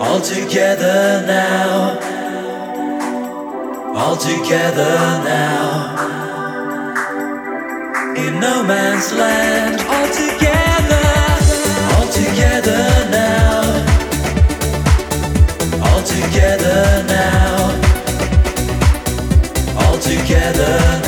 All together now. All together now. In no man's land. All together. All together now. All together now. All together now.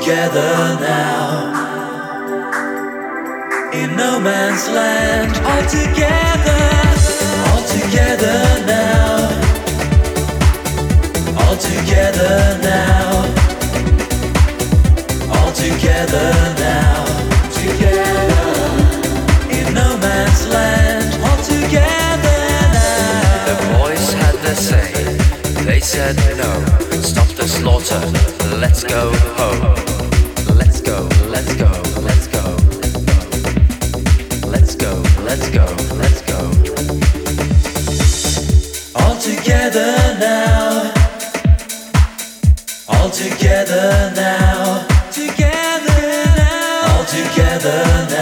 together now. In no man's land, all together, all together now. All together now. All together now. said no. Stop the slaughter. Let's go home. Let's go, let's go, let's go. Let's go, let's go, let's go. All together now. All together now. Together now. All together now.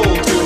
Oh.